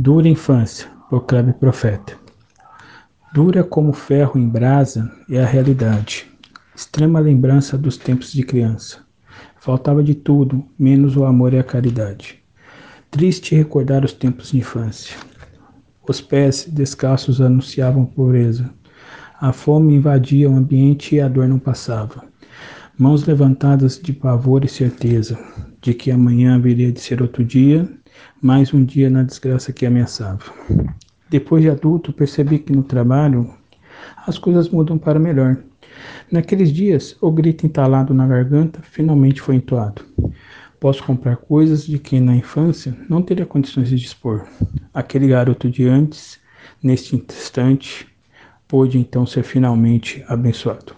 Dura infância, proclame profeta. Dura como ferro em brasa é a realidade. Extrema lembrança dos tempos de criança. Faltava de tudo, menos o amor e a caridade. Triste recordar os tempos de infância. Os pés descalços anunciavam pobreza. A fome invadia o ambiente e a dor não passava. Mãos levantadas de pavor e certeza de que amanhã haveria de ser outro dia, mais um dia na desgraça que ameaçava. Depois de adulto, percebi que no trabalho as coisas mudam para melhor. Naqueles dias, o grito entalado na garganta finalmente foi entoado. Posso comprar coisas de que na infância não teria condições de dispor. Aquele garoto de antes, neste instante, pôde então ser finalmente abençoado.